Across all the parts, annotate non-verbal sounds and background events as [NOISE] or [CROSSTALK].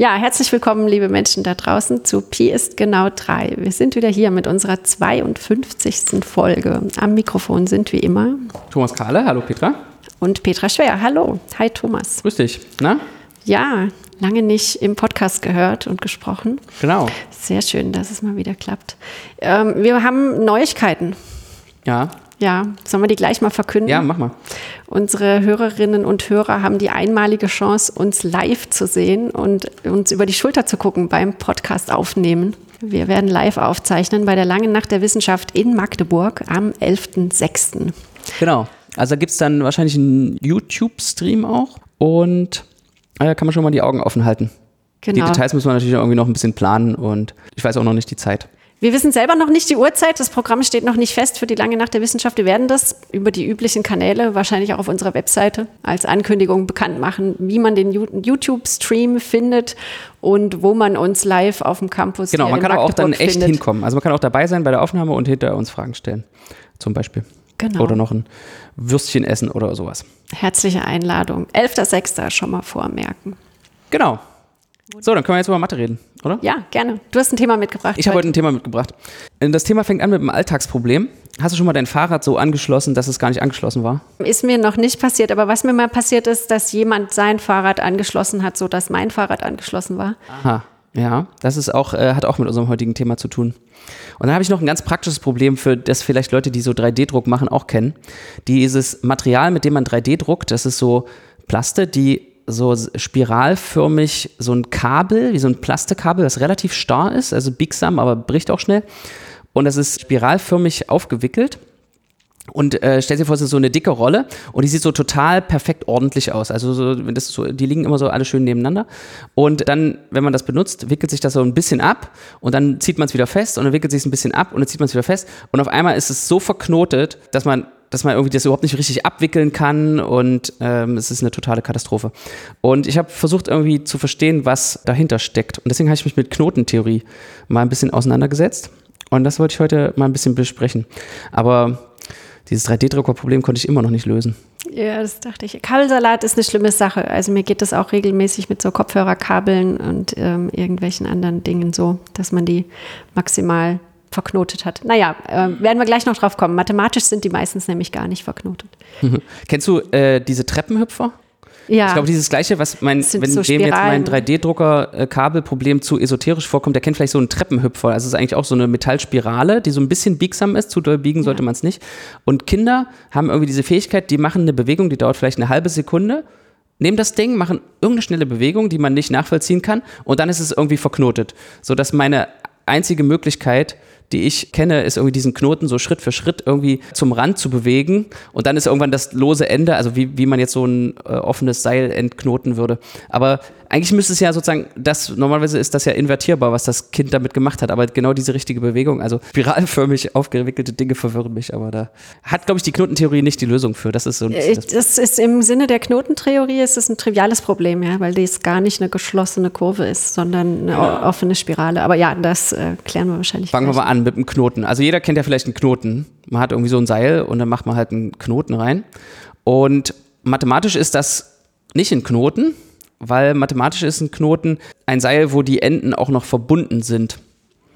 Ja, herzlich willkommen, liebe Menschen da draußen, zu Pi ist genau drei. Wir sind wieder hier mit unserer 52. Folge. Am Mikrofon sind wie immer Thomas Kahle, hallo Petra. Und Petra Schwer, hallo. Hi Thomas. Grüß dich. Na? Ja, lange nicht im Podcast gehört und gesprochen. Genau. Sehr schön, dass es mal wieder klappt. Ähm, wir haben Neuigkeiten. Ja. Ja, sollen wir die gleich mal verkünden? Ja, mach mal. Unsere Hörerinnen und Hörer haben die einmalige Chance, uns live zu sehen und uns über die Schulter zu gucken beim Podcast aufnehmen. Wir werden live aufzeichnen bei der Langen Nacht der Wissenschaft in Magdeburg am 11.06. Genau. Also da gibt es dann wahrscheinlich einen YouTube-Stream auch und da äh, kann man schon mal die Augen offen halten. Genau. Die Details müssen wir natürlich irgendwie noch ein bisschen planen und ich weiß auch noch nicht die Zeit. Wir wissen selber noch nicht die Uhrzeit. Das Programm steht noch nicht fest für die lange Nacht der Wissenschaft. Wir werden das über die üblichen Kanäle, wahrscheinlich auch auf unserer Webseite, als Ankündigung bekannt machen, wie man den YouTube-Stream findet und wo man uns live auf dem Campus Genau, man kann auch dann echt findet. hinkommen. Also man kann auch dabei sein bei der Aufnahme und hinter uns Fragen stellen, zum Beispiel. Genau. Oder noch ein Würstchen essen oder sowas. Herzliche Einladung. 11.06. schon mal vormerken. Genau. So, dann können wir jetzt über Mathe reden, oder? Ja, gerne. Du hast ein Thema mitgebracht. Ich habe heute ein Thema mitgebracht. Das Thema fängt an mit einem Alltagsproblem. Hast du schon mal dein Fahrrad so angeschlossen, dass es gar nicht angeschlossen war? Ist mir noch nicht passiert, aber was mir mal passiert ist, dass jemand sein Fahrrad angeschlossen hat, sodass mein Fahrrad angeschlossen war. Aha. Ja, das ist auch, äh, hat auch mit unserem heutigen Thema zu tun. Und dann habe ich noch ein ganz praktisches Problem, für das vielleicht Leute, die so 3D-Druck machen, auch kennen. Dieses Material, mit dem man 3D druckt, das ist so Plaste, die so spiralförmig so ein Kabel, wie so ein Plastikkabel, das relativ starr ist, also biegsam, aber bricht auch schnell. Und das ist spiralförmig aufgewickelt. Und äh, stell dir vor, es ist so eine dicke Rolle und die sieht so total perfekt ordentlich aus. Also so, das so, die liegen immer so alle schön nebeneinander. Und dann, wenn man das benutzt, wickelt sich das so ein bisschen ab und dann zieht man es wieder fest und dann wickelt sich es ein bisschen ab und dann zieht man es wieder fest. Und auf einmal ist es so verknotet, dass man dass man irgendwie das überhaupt nicht richtig abwickeln kann und ähm, es ist eine totale Katastrophe. Und ich habe versucht irgendwie zu verstehen, was dahinter steckt. Und deswegen habe ich mich mit Knotentheorie mal ein bisschen auseinandergesetzt. Und das wollte ich heute mal ein bisschen besprechen. Aber dieses 3D-Drucker-Problem konnte ich immer noch nicht lösen. Ja, das dachte ich. Kabelsalat ist eine schlimme Sache. Also mir geht das auch regelmäßig mit so Kopfhörerkabeln und ähm, irgendwelchen anderen Dingen so, dass man die maximal verknotet hat. Naja, äh, werden wir gleich noch drauf kommen. Mathematisch sind die meistens nämlich gar nicht verknotet. [LAUGHS] Kennst du äh, diese Treppenhüpfer? Ja. Ich glaube, dieses Gleiche, was mein, wenn so dem jetzt mein 3D-Drucker-Kabelproblem zu esoterisch vorkommt, der kennt vielleicht so einen Treppenhüpfer. Also es ist eigentlich auch so eine Metallspirale, die so ein bisschen biegsam ist. Zu doll biegen sollte ja. man es nicht. Und Kinder haben irgendwie diese Fähigkeit, die machen eine Bewegung, die dauert vielleicht eine halbe Sekunde nehmen das Ding, machen irgendeine schnelle Bewegung, die man nicht nachvollziehen kann, und dann ist es irgendwie verknotet. Sodass meine einzige Möglichkeit, die ich kenne, ist irgendwie diesen Knoten so Schritt für Schritt irgendwie zum Rand zu bewegen und dann ist irgendwann das lose Ende, also wie, wie man jetzt so ein äh, offenes Seil entknoten würde. Aber eigentlich müsste es ja sozusagen, das normalerweise ist das ja invertierbar, was das Kind damit gemacht hat, aber genau diese richtige Bewegung, also spiralförmig [LAUGHS] aufgewickelte Dinge verwirren mich, aber da hat, glaube ich, die Knotentheorie nicht die Lösung für. Das ist so. Äh, das, das ist im Sinne der Knotentheorie ist es ein triviales Problem, ja, weil das gar nicht eine geschlossene Kurve ist, sondern eine ja. offene Spirale. Aber ja, das äh, klären wir wahrscheinlich. Fangen gleich. wir mal an mit einem Knoten. Also jeder kennt ja vielleicht einen Knoten. Man hat irgendwie so ein Seil und dann macht man halt einen Knoten rein. Und mathematisch ist das nicht ein Knoten, weil mathematisch ist ein Knoten ein Seil, wo die Enden auch noch verbunden sind.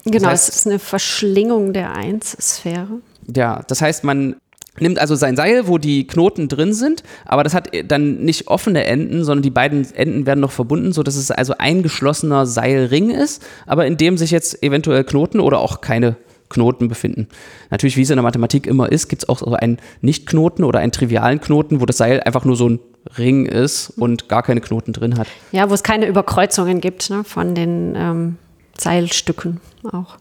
Genau, das heißt, es ist eine Verschlingung der Eins-Sphäre. Ja, das heißt, man nimmt also sein Seil, wo die Knoten drin sind, aber das hat dann nicht offene Enden, sondern die beiden Enden werden noch verbunden, sodass es also ein geschlossener Seilring ist, aber in dem sich jetzt eventuell Knoten oder auch keine Knoten befinden. Natürlich, wie es in der Mathematik immer ist, gibt es auch so einen Nicht-Knoten oder einen trivialen Knoten, wo das Seil einfach nur so ein Ring ist und gar keine Knoten drin hat. Ja, wo es keine Überkreuzungen gibt ne, von den ähm, Seilstücken auch.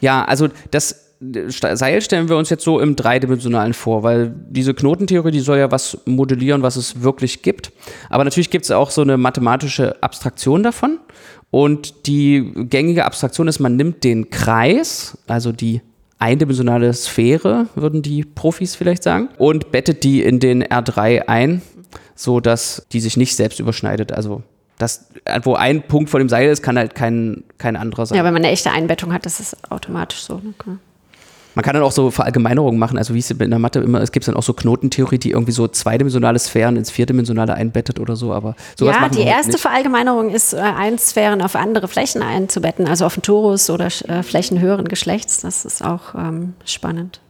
Ja, also das Seil stellen wir uns jetzt so im dreidimensionalen vor, weil diese Knotentheorie, die soll ja was modellieren, was es wirklich gibt. Aber natürlich gibt es auch so eine mathematische Abstraktion davon. Und die gängige Abstraktion ist, man nimmt den Kreis, also die eindimensionale Sphäre, würden die Profis vielleicht sagen, und bettet die in den R3 ein so dass die sich nicht selbst überschneidet. Also das, wo ein Punkt vor dem Seil ist, kann halt kein, kein anderer sein. Ja, wenn man eine echte Einbettung hat, das ist automatisch so. Okay. Man kann dann auch so Verallgemeinerungen machen, also wie es in der Mathe immer, es gibt dann auch so Knotentheorie, die irgendwie so zweidimensionale Sphären ins vierdimensionale einbettet oder so, aber sowas Ja, die heute erste nicht. Verallgemeinerung ist, äh, Einsphären auf andere Flächen einzubetten, also auf einen Torus oder äh, Flächen höheren Geschlechts. Das ist auch ähm, spannend.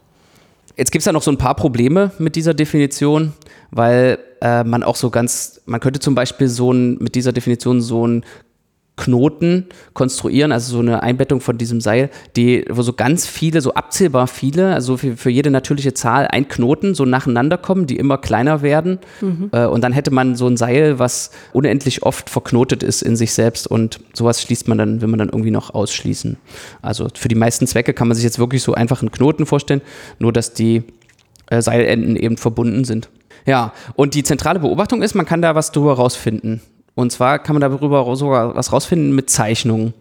Jetzt gibt es ja noch so ein paar Probleme mit dieser Definition, weil äh, man auch so ganz, man könnte zum Beispiel so ein, mit dieser Definition so ein Knoten konstruieren, also so eine Einbettung von diesem Seil, die, wo so ganz viele, so abzählbar viele, also für, für jede natürliche Zahl ein Knoten so nacheinander kommen, die immer kleiner werden. Äh, und dann hätte man so ein Seil, was unendlich oft verknotet ist in sich selbst und sowas schließt man dann, will man dann irgendwie noch ausschließen. Also für die meisten Zwecke kann man sich jetzt wirklich so einfach einen Knoten vorstellen, nur dass die äh, Seilenden eben verbunden sind. Ja, und die zentrale Beobachtung ist, man kann da was drüber rausfinden. Und zwar kann man darüber sogar was rausfinden mit Zeichnungen.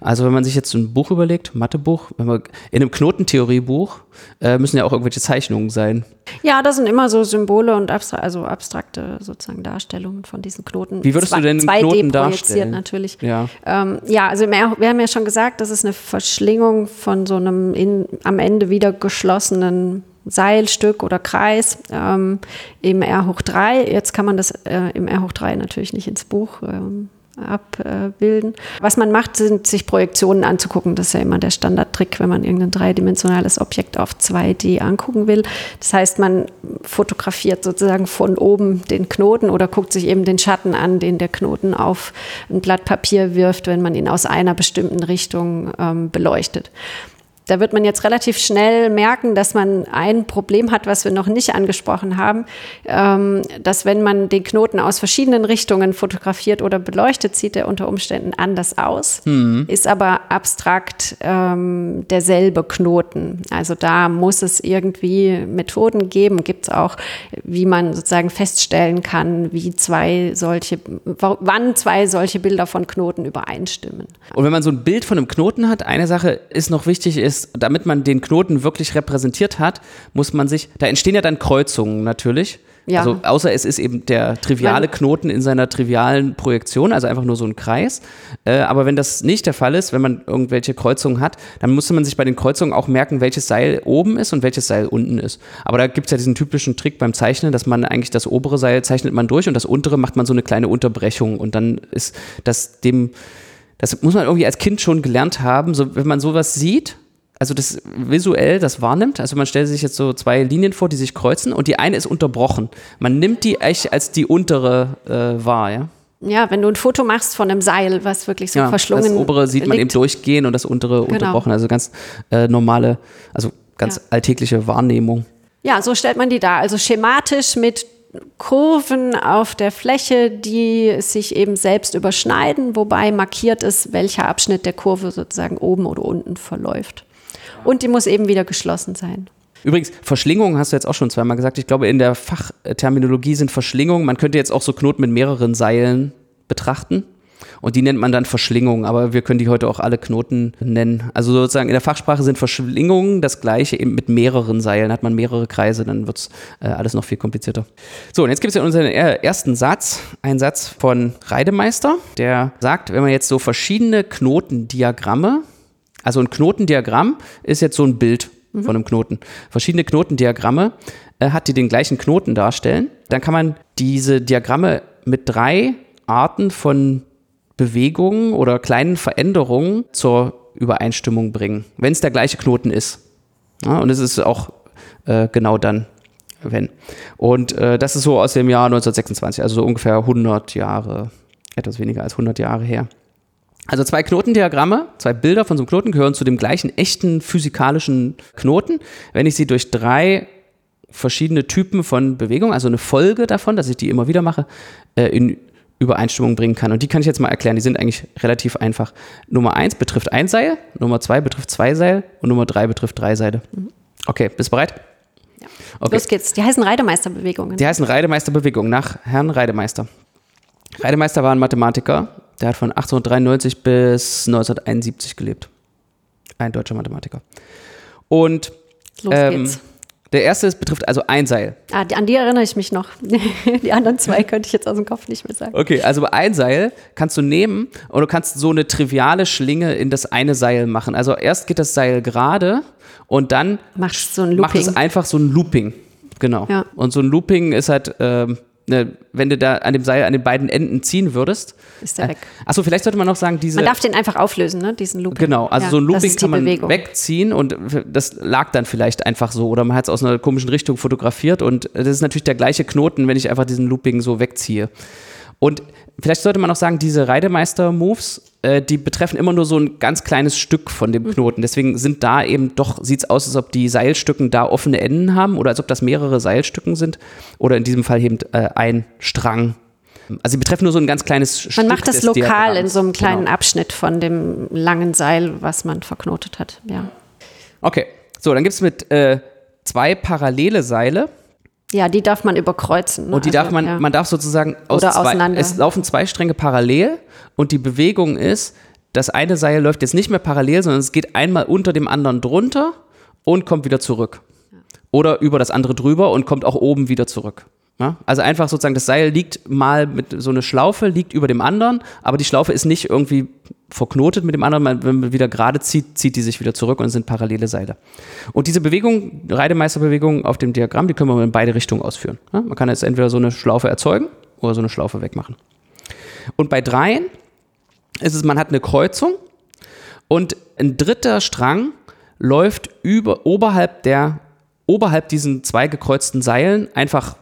Also wenn man sich jetzt ein Buch überlegt, Mathebuch, wenn man, in einem Knotentheoriebuch äh, müssen ja auch irgendwelche Zeichnungen sein. Ja, das sind immer so Symbole und abstra also abstrakte sozusagen Darstellungen von diesen Knoten. Wie würdest du denn einen 2D Knoten darstellen? natürlich. Ja. Ähm, ja, also wir wir haben ja schon gesagt, das ist eine Verschlingung von so einem in, am Ende wieder geschlossenen Seilstück oder Kreis ähm, im R hoch 3. Jetzt kann man das äh, im R hoch 3 natürlich nicht ins Buch ähm, abbilden. Was man macht, sind sich Projektionen anzugucken. Das ist ja immer der Standardtrick, wenn man irgendein dreidimensionales Objekt auf 2D angucken will. Das heißt, man fotografiert sozusagen von oben den Knoten oder guckt sich eben den Schatten an, den der Knoten auf ein Blatt Papier wirft, wenn man ihn aus einer bestimmten Richtung ähm, beleuchtet. Da wird man jetzt relativ schnell merken, dass man ein Problem hat, was wir noch nicht angesprochen haben, ähm, dass wenn man den Knoten aus verschiedenen Richtungen fotografiert oder beleuchtet, sieht er unter Umständen anders aus, ist aber abstrakt ähm, derselbe Knoten. Also da muss es irgendwie Methoden geben, gibt es auch, wie man sozusagen feststellen kann, wie zwei solche, wann zwei solche Bilder von Knoten übereinstimmen. Und wenn man so ein Bild von einem Knoten hat, eine Sache ist noch wichtig, ist, damit man den Knoten wirklich repräsentiert hat, muss man sich, da entstehen ja dann Kreuzungen natürlich. Ja. Also außer es ist eben der triviale Knoten in seiner trivialen Projektion, also einfach nur so ein Kreis. Äh, aber wenn das nicht der Fall ist, wenn man irgendwelche Kreuzungen hat, dann musste man sich bei den Kreuzungen auch merken, welches Seil oben ist und welches Seil unten ist. Aber da gibt es ja diesen typischen Trick beim Zeichnen, dass man eigentlich das obere Seil zeichnet man durch und das untere macht man so eine kleine Unterbrechung und dann ist das dem, das muss man irgendwie als Kind schon gelernt haben, so, wenn man sowas sieht, also das visuell das wahrnimmt, also man stellt sich jetzt so zwei Linien vor, die sich kreuzen und die eine ist unterbrochen. Man nimmt die echt als die untere äh, wahr, ja. Ja, wenn du ein Foto machst von einem Seil, was wirklich so ja verschlungen das obere sieht man eben liegt. durchgehen und das untere unterbrochen, also ganz äh, normale, also ganz Ja. alltägliche Wahrnehmung. Ja, so stellt man die dar. Also schematisch mit Kurven auf der Fläche, die sich eben selbst überschneiden, wobei markiert ist, welcher Abschnitt der Kurve sozusagen oben oder unten verläuft. Und die muss eben wieder geschlossen sein. Übrigens, Verschlingung hast du jetzt auch schon zweimal gesagt. Ich glaube, in der Fachterminologie sind Verschlingungen, man könnte jetzt auch so Knoten mit mehreren Seilen betrachten. Und die nennt man dann Verschlingung, aber wir können die heute auch alle Knoten nennen. Also sozusagen in der Fachsprache sind Verschlingungen das gleiche eben mit mehreren Seilen. Hat man mehrere Kreise, dann wird es äh, alles noch viel komplizierter. So, und jetzt gibt es ja unseren er- ersten Satz, einen Satz von Reidemeister, der sagt, wenn man jetzt so verschiedene Knotendiagramme also ein Knotendiagramm ist jetzt so ein Bild von einem Knoten. Verschiedene Knotendiagramme äh, hat, die den gleichen Knoten darstellen. Dann kann man diese Diagramme mit drei Arten von Bewegungen oder kleinen Veränderungen zur Übereinstimmung bringen, wenn es der gleiche Knoten ist. Ja, und es ist auch äh, genau dann, wenn. Und äh, das ist so aus dem Jahr 1926, also so ungefähr 100 Jahre, etwas weniger als 100 Jahre her. Also zwei Knotendiagramme, zwei Bilder von so einem Knoten gehören zu dem gleichen echten physikalischen Knoten. Wenn ich sie durch drei verschiedene Typen von Bewegung, also eine Folge davon, dass ich die immer wieder mache, äh, in Übereinstimmung bringen kann. Und die kann ich jetzt mal erklären. Die sind eigentlich relativ einfach. Nummer eins betrifft ein Seil, Nummer zwei betrifft zwei Seil und Nummer drei betrifft drei Seile. Okay, bist bereit? Okay. Los geht's. Die heißen Reidemeisterbewegungen. Die heißen Reidemeisterbewegung nach Herrn Reidemeister. Reidemeister war ein Mathematiker, der hat von 1893 bis 1971 gelebt. Ein deutscher Mathematiker. Und Los ähm, geht's. Der erste ist, betrifft also ein Seil. Ah, an die erinnere ich mich noch. [LAUGHS] die anderen zwei könnte ich jetzt aus dem Kopf nicht mehr sagen. Okay, also ein Seil kannst du nehmen und du kannst so eine triviale Schlinge in das eine Seil machen. Also erst geht das Seil gerade und dann Machst so ein macht es Looping. einfach so ein Looping. Genau. Ja. Und so ein Looping ist halt, ähm, ne, wenn du da an dem Seil an den beiden Enden ziehen würdest. Ist der weg. Achso, vielleicht sollte man noch sagen, diese. Man darf den einfach auflösen, ne? diesen Looping. Genau, also Ja, so ein Looping kann man Bewegung. wegziehen und das lag dann vielleicht einfach so oder man hat es aus einer komischen Richtung fotografiert und das ist natürlich der gleiche Knoten, wenn ich einfach diesen Looping so wegziehe. Und vielleicht sollte man noch sagen, diese Reidemeister-Moves, äh, die betreffen immer nur so ein ganz kleines Stück von Mhm. dem Knoten. Deswegen sind da eben doch, sieht es aus, als ob die Seilstücken da offene Enden haben oder als ob das mehrere Seilstücken sind oder in diesem Fall eben äh, ein Strang. Also sie betreffen nur so ein ganz kleines Stück Man macht das lokal in Diagramms. so einem kleinen Genau. Abschnitt von dem langen Seil, was man verknotet hat. Ja, Okay, so, dann gibt es mit äh, zwei parallele Seile ja die darf man überkreuzen. ne? und die Also, darf man, ja. man darf sozusagen aus Oder zwei, es laufen zwei Stränge parallel und die Bewegung ist, das eine Seil läuft jetzt nicht mehr parallel, sondern es geht einmal unter dem anderen drunter und kommt wieder zurück. Oder über das andere drüber und kommt auch oben wieder zurück. Ja? Also einfach sozusagen, das Seil liegt mal mit so eine Schlaufe, liegt über dem anderen, aber die Schlaufe ist nicht irgendwie verknotet mit dem anderen. Wenn man wieder gerade zieht, zieht die sich wieder zurück und sind parallele Seile. Und diese Bewegung, Reidemeisterbewegung auf dem Diagramm, die können wir in beide Richtungen ausführen. Ja? Man kann jetzt entweder so eine Schlaufe erzeugen oder so eine Schlaufe wegmachen. Und bei dreien ist es, man hat eine Kreuzung und ein dritter Strang läuft über, oberhalb der, oberhalb diesen zwei gekreuzten Seilen einfach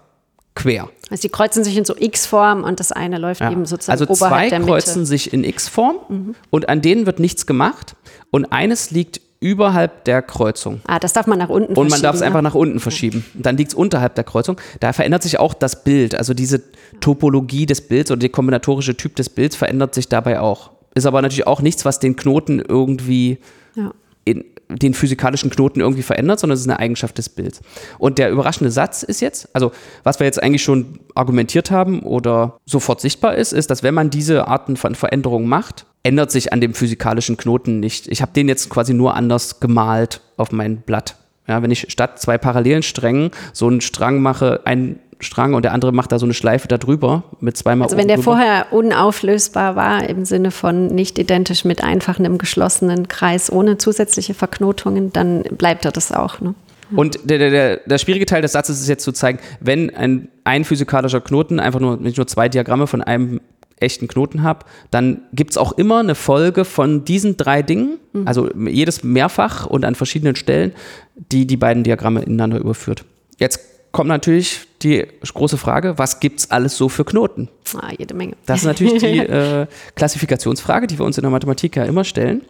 quer. Also die kreuzen sich in so X-Form und das eine läuft Ja. eben sozusagen Also oberhalb zwei der Mitte. Mhm. kreuzen sich in X-Form und an denen wird nichts gemacht und eines liegt überhalb der Kreuzung. Ah, das darf man nach unten Und man darf es verschieben, einfach ne? nach unten verschieben. Und dann liegt es unterhalb der Kreuzung. Da verändert sich auch das Bild. Also diese Topologie des Bilds oder der kombinatorische Typ des Bilds verändert sich dabei auch. Ist aber natürlich auch nichts, was den Knoten irgendwie Ja. in, den physikalischen Knoten irgendwie verändert, sondern es ist eine Eigenschaft des Bilds. Und der überraschende Satz ist jetzt, also was wir jetzt eigentlich schon argumentiert haben oder sofort sichtbar ist, ist, dass wenn man diese Arten von Veränderungen macht, ändert sich an dem physikalischen Knoten nicht. Ich habe den jetzt quasi nur anders gemalt auf mein Blatt. Ja, wenn ich statt zwei parallelen Strängen so einen Strang mache, einen Strang und der andere macht da so eine Schleife da drüber mit zweimal Also wenn der drüber. vorher unauflösbar war, im Sinne von nicht identisch mit einfach einem geschlossenen Kreis ohne zusätzliche Verknotungen, dann bleibt er das auch. Ne? Und der, der, der, der schwierige Teil des Satzes ist jetzt zu zeigen, wenn ein, ein physikalischer Knoten, einfach nur, wenn ich nur zwei Diagramme von einem echten Knoten habe, dann gibt es auch immer eine Folge von diesen drei Dingen, also jedes mehrfach und an verschiedenen Stellen, die die beiden Diagramme ineinander überführt. Jetzt kommt natürlich die große Frage, was gibt es alles so für Knoten? Ah, jede Menge. Das ist natürlich die [LAUGHS] äh, Klassifikationsfrage, die wir uns in der Mathematik ja immer stellen.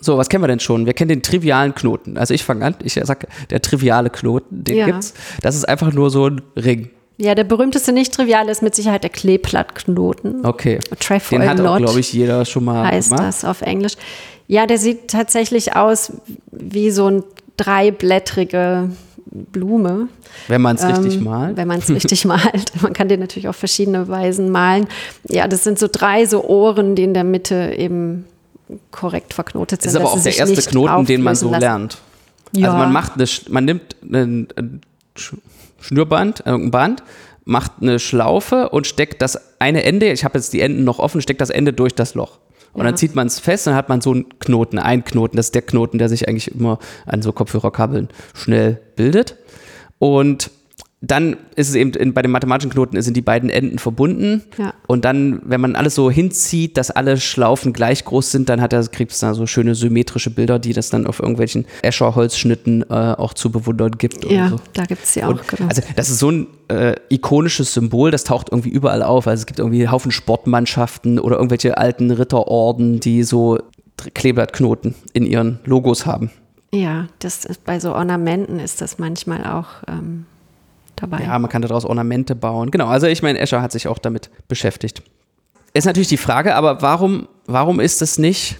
So, was kennen wir denn schon? Wir kennen den trivialen Knoten. Also ich fange an, ich sage, der triviale Knoten, den Ja. gibt's. Das ist einfach nur so ein Ring. Ja, der berühmteste nicht trivial ist mit Sicherheit der Kleeblattknoten. Okay. Trefoil Den hat auch, glaube ich, jeder schon mal heißt gemacht. das auf Englisch. Ja, der sieht tatsächlich aus wie so ein dreiblättrige Blume. Wenn man es richtig Ähm, malt. Wenn man es richtig [LAUGHS] malt. Man kann den natürlich auf verschiedene Weisen malen. Ja, das sind so drei so Ohren, die in der Mitte eben korrekt verknotet sind. Das ist aber auch der erste Knoten, den man so lassen. lernt. Ja. Also man macht eine, man nimmt ein, ein Sch- Schnürband, äh, ein Band, macht eine Schlaufe und steckt das eine Ende, ich habe jetzt die Enden noch offen, steckt das Ende durch das Loch. Und dann Ja. zieht man es fest, dann hat man so einen Knoten, einen Knoten. Das ist der Knoten, der sich eigentlich immer an so Kopfhörerkabeln schnell bildet. Und dann ist es eben in, bei den mathematischen Knoten sind die beiden Enden verbunden. Ja. Und dann, wenn man alles so hinzieht, dass alle Schlaufen gleich groß sind, dann hat er, kriegt es da so schöne symmetrische Bilder, die das dann auf irgendwelchen Escher-Holzschnitten äh, auch zu bewundern gibt. Ja, so. da gibt es sie auch. Und, genau. also das ist so ein äh, ikonisches Symbol, das taucht irgendwie überall auf. Also es gibt irgendwie einen Haufen Sportmannschaften oder irgendwelche alten Ritterorden, die so Kleeblattknoten in ihren Logos haben. ja, das ist, bei so Ornamenten ist das manchmal auch ähm, dabei. Ja, man kann daraus Ornamente bauen. Genau, also ich meine, Escher hat sich auch damit beschäftigt. Ist natürlich die Frage, aber warum, warum ist es nicht,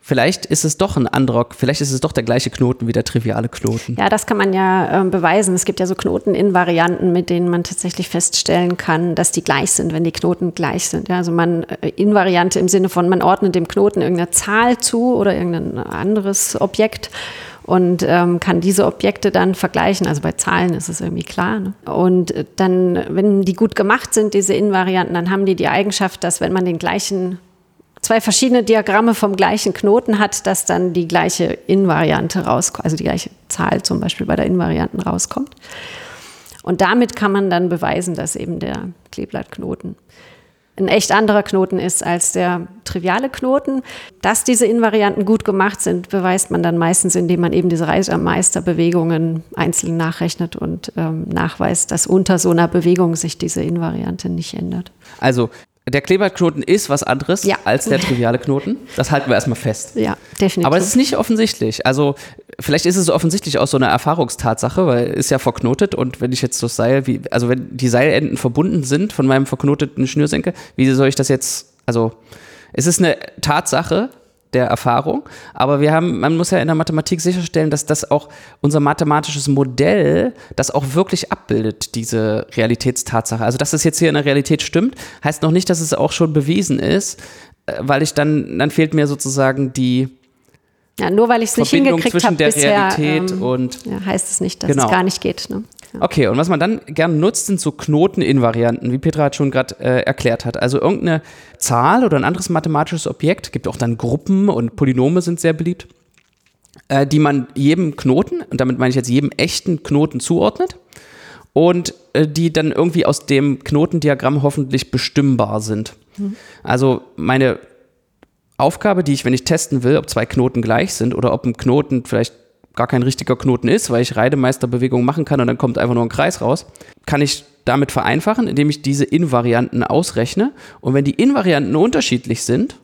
vielleicht ist es doch ein anderer, vielleicht ist es doch der gleiche Knoten wie der triviale Knoten. Ja, das kann man ja ähm, beweisen. Es gibt ja so Knoten in Varianten, mit denen man tatsächlich feststellen kann, dass die gleich sind, wenn die Knoten gleich sind. Ja, also man äh, Invariante im Sinne von, man ordnet dem Knoten irgendeine Zahl zu oder irgendein anderes Objekt und ähm, kann diese Objekte dann vergleichen. Also bei Zahlen ist es irgendwie klar. Ne? Und dann, wenn die gut gemacht sind, diese Invarianten, dann haben die die Eigenschaft, dass wenn man den gleichen zwei verschiedene Diagramme vom gleichen Knoten hat, dass dann die gleiche Invariante rauskommt, also die gleiche Zahl zum Beispiel bei der Invarianten rauskommt. Und damit kann man dann beweisen, dass eben der Kleeblattknoten ein echt anderer Knoten ist als der triviale Knoten. Dass diese Invarianten gut gemacht sind, beweist man dann meistens, indem man eben diese Reisemeisterbewegungen einzeln nachrechnet und ähm, nachweist, dass unter so einer Bewegung sich diese Invariante nicht ändert. Also der Kleberknoten ist was anderes Ja. als der [LAUGHS] triviale Knoten. Das halten wir erstmal fest. Ja, definitiv. Aber es ist nicht offensichtlich. Also vielleicht ist es offensichtlich aus so einer Erfahrungstatsache, weil es ist ja verknotet und wenn ich jetzt das Seil, wie, also wenn die Seilenden verbunden sind von meinem verknoteten Schnürsenkel, wie soll ich das jetzt, also es ist eine Tatsache der Erfahrung, aber wir haben, man muss ja in der Mathematik sicherstellen, dass das auch unser mathematisches Modell das auch wirklich abbildet, diese Realitätstatsache. Also dass das jetzt hier in der Realität stimmt, heißt noch nicht, dass es auch schon bewiesen ist, äh, weil ich dann, dann fehlt mir sozusagen die, ja, nur weil ich es nicht hingekriegt zwischen habe der bisher, Realität ähm, und ja, heißt es nicht, dass Genau. es gar nicht geht. Ne? Ja. Okay, und was man dann gern nutzt, sind so Knoteninvarianten, wie Petra hat schon gerade äh, erklärt hat. Also irgendeine Zahl oder ein anderes mathematisches Objekt, gibt auch dann Gruppen und Polynome sind sehr beliebt, äh, die man jedem Knoten, und damit meine ich jetzt jedem echten Knoten zuordnet und äh, die dann irgendwie aus dem Knotendiagramm hoffentlich bestimmbar sind. Also meine Aufgabe, die ich, wenn ich testen will, ob zwei Knoten gleich sind oder ob ein Knoten vielleicht gar kein richtiger Knoten ist, weil ich Reidemeisterbewegungen machen kann und dann kommt einfach nur ein Kreis raus, kann ich damit vereinfachen, indem ich diese Invarianten ausrechne. Und wenn die Invarianten unterschiedlich sind,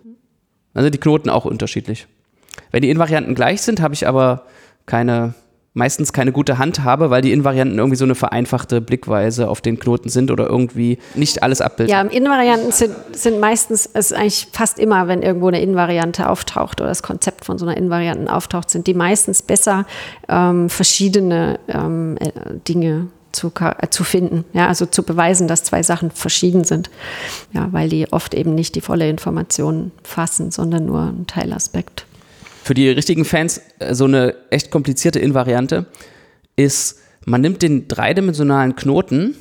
dann sind die Knoten auch unterschiedlich. Wenn die Invarianten gleich sind, habe ich aber keine, meistens keine gute Handhabe, weil die Invarianten irgendwie so eine vereinfachte Blickweise auf den Knoten sind oder irgendwie nicht alles abbilden. Ja, Invarianten sind, sind meistens, es ist eigentlich fast immer, wenn irgendwo eine Invariante auftaucht oder das Konzept von so einer Invarianten auftaucht, sind die meistens besser, ähm, verschiedene ähm, äh, Dinge zu, äh, zu finden. Ja, also zu beweisen, dass zwei Sachen verschieden sind. Ja, weil die oft eben nicht die volle Information fassen, sondern nur einen Teilaspekt. Für die richtigen Fans äh, so eine echt komplizierte Invariante ist, man nimmt den dreidimensionalen Knoten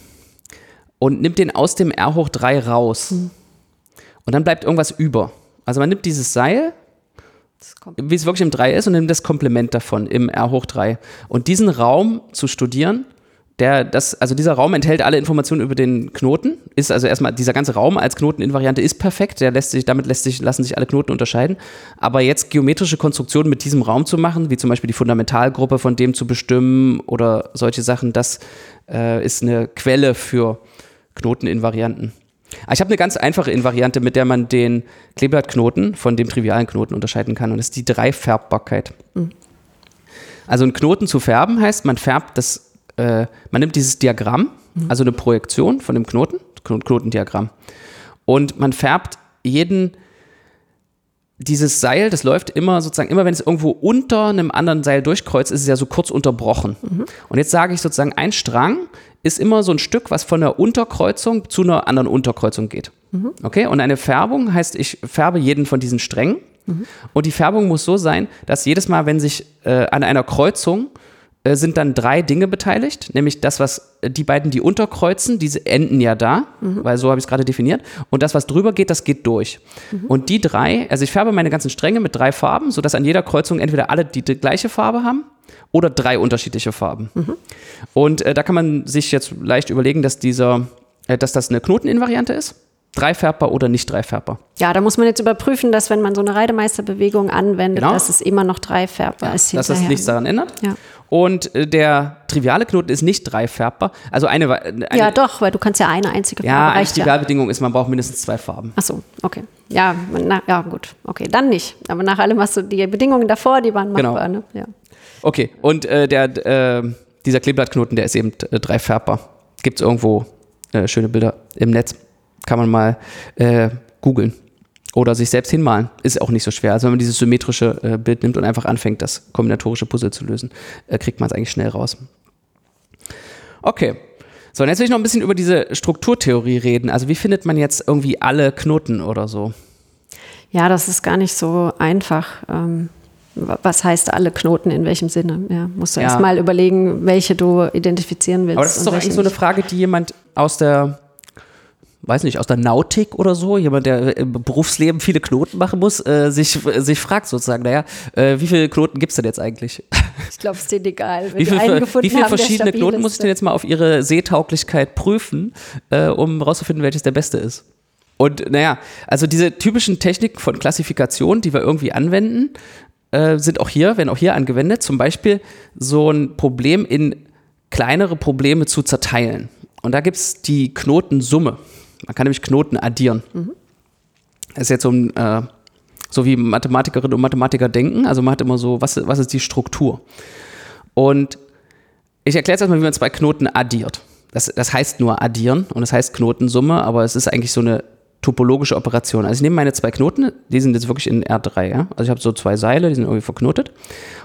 und nimmt den aus dem R hoch 3 raus. Und dann bleibt irgendwas über. Also man nimmt dieses Seil, wie es wirklich im 3 ist, und nimmt das Komplement davon im R hoch 3. Und diesen Raum zu studieren, der, das, also dieser Raum enthält alle Informationen über den Knoten, ist also erstmal, dieser ganze Raum als Knoteninvariante ist perfekt, der lässt sich, damit lässt sich, lassen sich alle Knoten unterscheiden. Aber jetzt geometrische Konstruktionen mit diesem Raum zu machen, wie zum Beispiel die Fundamentalgruppe von dem zu bestimmen oder solche Sachen, das äh, ist eine Quelle für Knoteninvarianten. Aber ich habe eine ganz einfache Invariante, mit der man den Kleeblattknoten von dem trivialen Knoten unterscheiden kann. Und das ist die Dreifärbbarkeit. Also einen Knoten zu färben heißt, man färbt das, äh, man nimmt dieses Diagramm, also eine Projektion von dem Knoten, Kno- Knotendiagramm, und man färbt jeden dieses Seil, das läuft immer sozusagen, immer wenn es irgendwo unter einem anderen Seil durchkreuzt, ist es ja so kurz unterbrochen. Und jetzt sage ich sozusagen, ein Strang ist immer so ein Stück, was von der Unterkreuzung zu einer anderen Unterkreuzung geht. Okay? Und eine Färbung heißt, ich färbe jeden von diesen Strängen. Und die Färbung muss so sein, dass jedes Mal, wenn sich äh, an einer Kreuzung äh, sind dann drei Dinge beteiligt, nämlich das, was äh, die beiden, die unterkreuzen, diese enden ja da, weil so habe ich es gerade definiert. Und das, was drüber geht, das geht durch. Und die drei, also ich färbe meine ganzen Stränge mit drei Farben, sodass an jeder Kreuzung entweder alle die, die gleiche Farbe haben oder drei unterschiedliche Farben. Und äh, da kann man sich jetzt leicht überlegen, dass dieser, äh, dass das eine Knoteninvariante ist. Dreifärbbar oder nicht dreifärbbar. Ja, da muss man jetzt überprüfen, dass wenn man so eine Reidemeisterbewegung anwendet, Genau. dass es immer noch dreifärbbar ist. dass das nichts daran ändert. Ja. Und äh, der triviale Knoten ist nicht dreifärbbar. Also eine, wa- eine Ja, doch, weil du kannst ja eine einzige ja, Farbe eine reicht ja. Trivialbedingung ist, man braucht mindestens zwei Farben. Ach so, okay. Ja, na, ja, gut. Okay, dann nicht. Aber nach allem hast du die Bedingungen davor, die waren Genau. machbar. Ne? Ja. Okay, und äh, der, äh, dieser Kleeblattknoten, der ist eben äh, dreifärbbar. Gibt es irgendwo äh, schöne Bilder im Netz. Kann man mal äh, googeln. Oder sich selbst hinmalen. Ist auch nicht so schwer. Also wenn man dieses symmetrische äh, Bild nimmt und einfach anfängt, das kombinatorische Puzzle zu lösen, äh, kriegt man es eigentlich schnell raus. Okay. So, und jetzt will ich noch ein bisschen über diese Strukturtheorie reden. Also wie findet man jetzt irgendwie alle Knoten oder so? ja, das ist gar nicht so einfach. Ähm, was heißt alle Knoten in welchem Sinne? Ja, musst du Ja. erst mal überlegen, welche du identifizieren willst. Aber das ist doch eigentlich so eine. Frage, die jemand aus der, weiß nicht, aus der Nautik oder so, jemand, der im Berufsleben viele Knoten machen muss, äh, sich, sich fragt sozusagen, naja, äh, wie viele Knoten gibt es denn jetzt eigentlich? Ich glaube, es ist denen egal. Wie viele wie viel haben, verschiedene Knoten muss ich denn jetzt mal auf ihre Seetauglichkeit prüfen, äh, um rauszufinden, welches der beste ist? Und naja, also diese typischen Techniken von Klassifikation, die wir irgendwie anwenden, äh, sind auch hier, werden auch hier angewendet. Zum Beispiel so ein Problem in kleinere Probleme zu zerteilen. Und da gibt es die Knotensumme. Man kann nämlich Knoten addieren. Das ist jetzt so ein, äh, so wie Mathematikerinnen und Mathematiker denken. Also man hat immer so, was, was ist die Struktur? Und ich erkläre jetzt erstmal, wie man zwei Knoten addiert. Das, das heißt nur addieren und das heißt Knotensumme, aber es ist eigentlich so eine topologische Operation. Also ich nehme meine zwei Knoten, die sind jetzt wirklich in R3, ja. Also ich habe so zwei Seile, die sind irgendwie verknotet.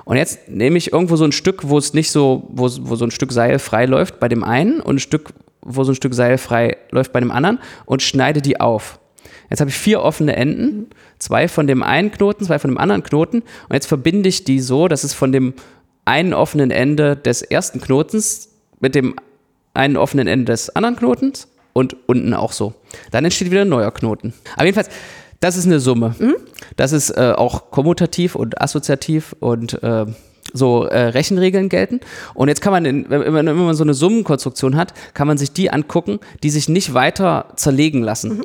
Und jetzt nehme ich irgendwo so ein Stück, wo es nicht so, wo, wo so ein Stück Seil frei läuft bei dem einen und ein Stück, wo so ein Stück Seil frei läuft bei dem anderen und schneide die auf. Jetzt habe ich vier offene Enden, zwei von dem einen Knoten, zwei von dem anderen Knoten und jetzt verbinde ich die so, dass es von dem einen offenen Ende des ersten Knotens mit dem einen offenen Ende des anderen Knotens und unten auch so. Dann entsteht wieder ein neuer Knoten. Aber jedenfalls, das ist eine Summe. Das ist äh, auch kommutativ und assoziativ und äh, so äh, Rechenregeln gelten. Und jetzt kann man, in, wenn, man, wenn man so eine Summenkonstruktion hat, kann man sich die angucken, die sich nicht weiter zerlegen lassen.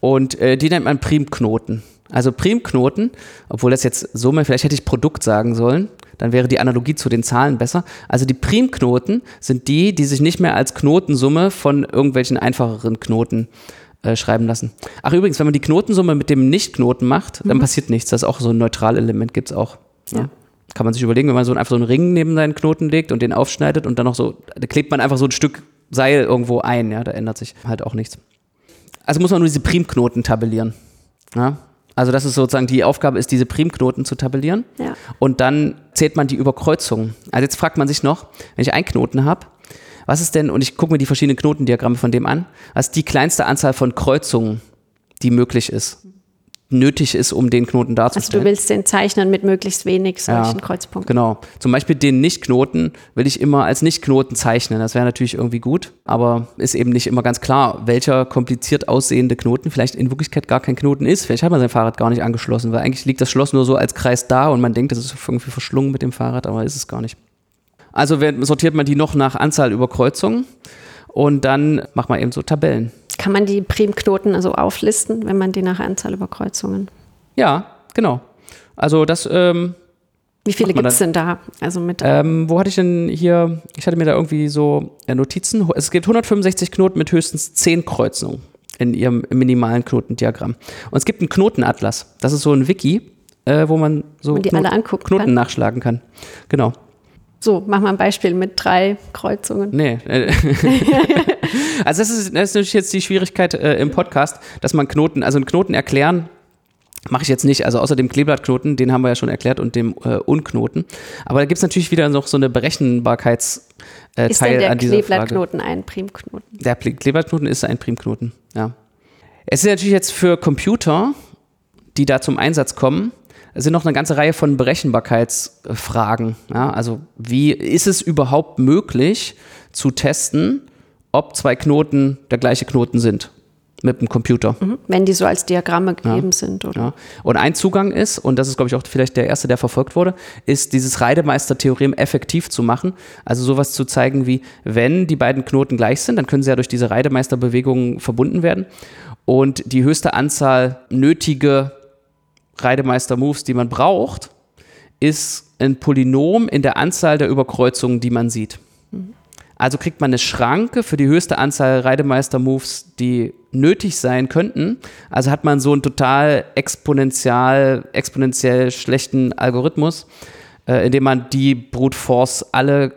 Und äh, die nennt man Primknoten. Also Primknoten, obwohl das jetzt Summe, vielleicht hätte ich Produkt sagen sollen, dann wäre die Analogie zu den Zahlen besser. Also die Primknoten sind die, die sich nicht mehr als Knotensumme von irgendwelchen einfacheren Knoten äh, schreiben lassen. Ach übrigens, wenn man die Knotensumme mit dem Nicht-Knoten macht, dann passiert nichts. Das ist auch so ein Neutralelement, gibt es auch. Ja. Ja. Kann man sich überlegen, wenn man so einfach so einen Ring neben seinen Knoten legt und den aufschneidet und dann noch so, da klebt man einfach so ein Stück Seil irgendwo ein, ja, da ändert sich halt auch nichts. Also muss man nur diese Primknoten tabellieren. Ja? Also das ist sozusagen die Aufgabe ist, diese Primknoten zu tabellieren. Ja. Und dann zählt man die Überkreuzungen. Also jetzt fragt man sich noch, wenn ich einen Knoten habe, was ist denn, und ich gucke mir die verschiedenen Knotendiagramme von dem an, was ist die kleinste Anzahl von Kreuzungen, die möglich ist, nötig ist, um den Knoten Also darzustellen. du willst den zeichnen mit möglichst wenig solchen Ja, Kreuzpunkten. Genau. Zum Beispiel den Nicht-Knoten will ich immer als Nicht-Knoten zeichnen. Das wäre natürlich irgendwie gut, aber ist eben nicht immer ganz klar, welcher kompliziert aussehende Knoten vielleicht in Wirklichkeit gar kein Knoten ist. Vielleicht hat man sein Fahrrad gar nicht angeschlossen, weil eigentlich liegt das Schloss nur so als Kreis da und man denkt, das ist irgendwie verschlungen mit dem Fahrrad, aber ist es gar nicht. Also sortiert man die noch nach Anzahl über Kreuzungen und dann macht man eben so Tabellen. Kann man die Primknoten also auflisten, wenn man die nach Anzahl über Kreuzungen? Ja, genau. Also das ähm, Wie viele gibt es denn da? Also mit Ähm, wo hatte ich denn hier? Ich hatte mir da irgendwie so äh, Notizen. Es gibt 165 Knoten mit höchstens 10 Kreuzungen in ihrem minimalen Knotendiagramm. Und es gibt einen Knotenatlas. Das ist so ein Wiki, äh, wo man so Knoten kann? nachschlagen kann. Genau. So, mach mal ein Beispiel mit drei Kreuzungen. Nee. [LAUGHS] also das ist, das ist natürlich jetzt die Schwierigkeit äh, im Podcast, dass man Knoten, also einen Knoten erklären, mache ich jetzt nicht. Also außer dem Kleeblattknoten, den haben wir ja schon erklärt, und dem äh, Unknoten. Aber da gibt es natürlich wieder noch so eine Berechenbarkeits äh, Ist Teil der an dieser Frage. Kleeblattknoten ein Primknoten? Der Kleeblattknoten ist ein Primknoten, ja. Es ist natürlich jetzt für Computer, die da zum Einsatz kommen, es sind noch eine ganze Reihe von Berechenbarkeitsfragen. Ja? Also wie ist es überhaupt möglich zu testen, ob zwei Knoten der gleiche Knoten sind mit dem Computer? Mhm. Wenn die so als Diagramme gegeben sind, oder? Ja. Und ein Zugang ist, und das ist, glaube ich, auch vielleicht der erste, der verfolgt wurde, ist dieses Reidemeister-Theorem effektiv zu machen. Also sowas zu zeigen wie, wenn die beiden Knoten gleich sind, dann können sie ja durch diese Reidemeister-Bewegungen verbunden werden. Und die höchste Anzahl nötige Reidemeister-Moves, die man braucht, ist ein Polynom in der Anzahl der Überkreuzungen, die man sieht. Also kriegt man eine Schranke für die höchste Anzahl Reidemeister-Moves, die nötig sein könnten. Also hat man so einen total exponentiell, exponentiell schlechten Algorithmus, äh, in dem man die Brute Force alle,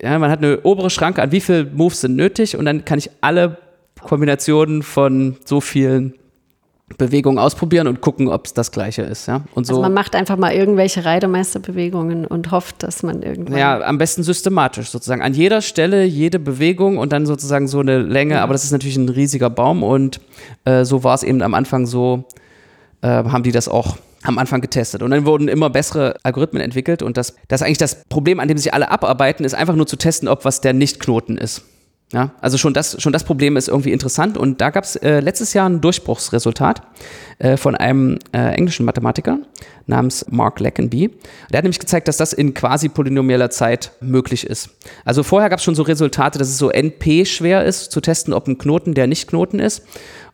ja, man hat eine obere Schranke an wie viele Moves sind nötig und dann kann ich alle Kombinationen von so vielen Bewegungen ausprobieren und gucken, ob es das gleiche ist. Ja? Und so. Also man macht einfach mal irgendwelche Reidemeisterbewegungen und hofft, dass man irgendwann. Ja, am besten systematisch sozusagen. An jeder Stelle jede Bewegung und dann sozusagen so eine Länge, aber das ist natürlich ein riesiger Baum und äh, so war es eben am Anfang so, äh, haben die das auch am Anfang getestet. Und dann wurden immer bessere Algorithmen entwickelt. Und das, das ist eigentlich das Problem, an dem sich alle abarbeiten, ist einfach nur zu testen, ob was der Nicht-Knoten ist. Ja, also schon das, schon das Problem ist irgendwie interessant. Und da gab es äh, letztes Jahr ein Durchbruchsresultat äh, von einem äh, englischen Mathematiker namens Mark Leckenby. Der hat nämlich gezeigt, dass das in quasi polynomieller Zeit möglich ist. Also vorher gab es schon so Resultate, dass es so NP schwer ist, zu testen, ob ein Knoten der nicht Knoten ist.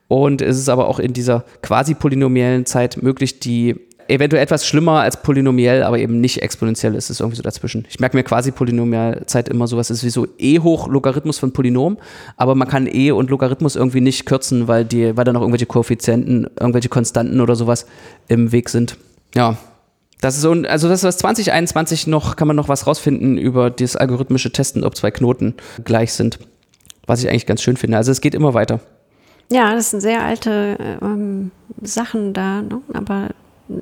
Und es ist aber auch in dieser quasi polynomiellen Zeit möglich, die eventuell etwas schlimmer als polynomiell, aber eben nicht exponentiell ist. Es irgendwie so dazwischen. Ich merke mir quasi Polynomialzeit immer sowas ist wie so E hoch Logarithmus von Polynom, aber man kann E und Logarithmus irgendwie nicht kürzen, weil die, weil da noch irgendwelche Koeffizienten, irgendwelche Konstanten oder sowas im Weg sind. Ja. Das ist so, also das ist 2021 noch, kann man noch was rausfinden über das algorithmische Testen, ob zwei Knoten gleich sind. Was ich eigentlich ganz schön finde. Also es geht immer weiter. Ja, das sind sehr alte ähm, Sachen da, ne? aber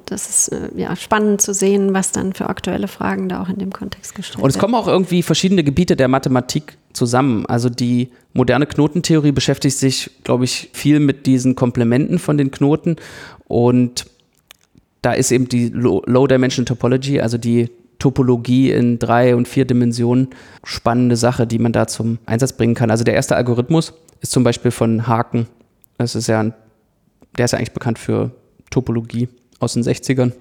das ist äh, ja spannend zu sehen, was dann für aktuelle Fragen da auch in dem Kontext gestellt werden. Und es kommen auch irgendwie verschiedene Gebiete der Mathematik zusammen. Also die moderne Knotentheorie beschäftigt sich, glaube ich, viel mit diesen Komplementen von den Knoten und da ist eben die Low-Dimension Topology, also die Topologie in drei und vier Dimensionen, spannende Sache, die man da zum Einsatz bringen kann. Also der erste Algorithmus ist zum Beispiel von Haken das ist ja ein, der ist ja eigentlich bekannt für Topologie aus den 60ern.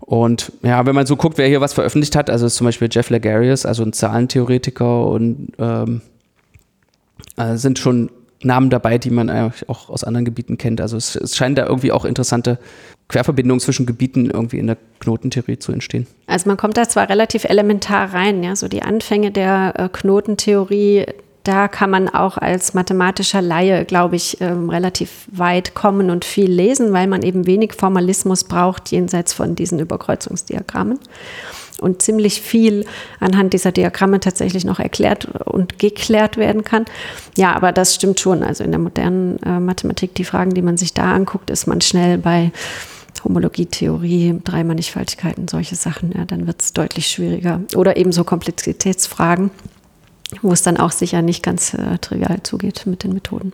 Und ja, wenn man so guckt, wer hier was veröffentlicht hat, also zum Beispiel Jeff Lagarius, also ein Zahlentheoretiker und ähm, also sind schon Namen dabei, die man eigentlich auch aus anderen Gebieten kennt. Also es, es scheinen da irgendwie auch interessante Querverbindungen zwischen Gebieten irgendwie in der Knotentheorie zu entstehen. Also man kommt da zwar relativ elementar rein, ja, so die Anfänge der äh, Knotentheorie, da kann man auch als mathematischer Laie, glaube ich, ähm, relativ weit kommen und viel lesen, weil man eben wenig Formalismus braucht jenseits von diesen Überkreuzungsdiagrammen und ziemlich viel anhand dieser Diagramme tatsächlich noch erklärt und geklärt werden kann. Ja, aber das stimmt schon. Also in der modernen äh, Mathematik, die Fragen, die man sich da anguckt, ist man schnell bei Homologietheorie, Dreimannigfaltigkeiten, solche Sachen. Ja, dann wird es deutlich schwieriger. Oder eben so Komplexitätsfragen wo es dann auch sicher nicht ganz äh, trivial zugeht mit den Methoden.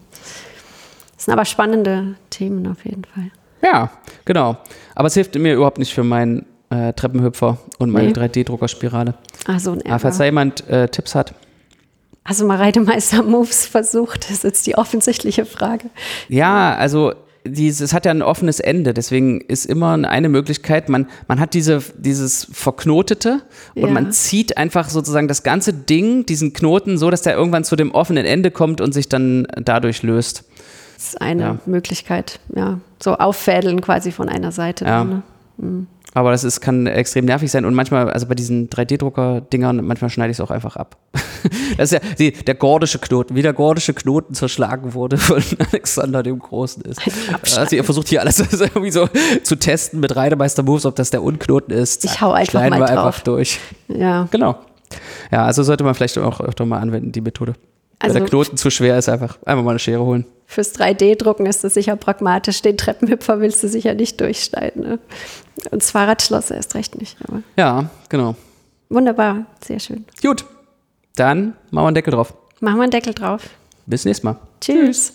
Das sind aber spannende Themen auf jeden Fall. Ja, genau. Aber es hilft mir überhaupt nicht für meinen äh, Treppenhüpfer und meine nee. 3D-Druckerspirale. Ach so, ein Aber falls da jemand äh, Tipps hat. Du mal Reidemeister-Moves [LAUGHS] versucht? Das ist jetzt die offensichtliche Frage. Ja, also dieses hat ja ein offenes Ende, deswegen ist immer eine Möglichkeit, man, man hat diese, dieses Verknotete und ja. man zieht einfach sozusagen das ganze Ding, diesen Knoten, so dass der irgendwann zu dem offenen Ende kommt und sich dann dadurch löst. Das ist eine ja. Möglichkeit, ja. So auffädeln quasi von einer Seite. Ja. Ne? Mhm. Aber das ist, kann extrem nervig sein und manchmal, also bei diesen 3D-Drucker-Dingern, manchmal schneide ich es auch einfach ab. [LAUGHS] das ist ja die, der gordische Knoten, wie der gordische Knoten zerschlagen wurde von [LAUGHS] Alexander dem Großen ist. Also er versucht hier alles [LAUGHS] irgendwie so zu testen mit Reidemeister-Moves, ob das der Unknoten ist. Ich hau einfach Schneiden mal wir drauf. einfach durch. Ja. Genau. Ja, also sollte man vielleicht auch öfter mal anwenden, die Methode. Also Wenn der Knoten zu schwer ist, einfach, einfach mal eine Schere holen. Fürs 3D-Drucken ist das sicher pragmatisch. Den Treppenhüpfer willst du sicher nicht durchschneiden. Ne? Und das Fahrradschloss erst recht nicht. Aber. Ja, genau. Wunderbar, sehr schön. Gut, dann machen wir einen Deckel drauf. Machen wir einen Deckel drauf. Bis nächstes Mal. Tschüss.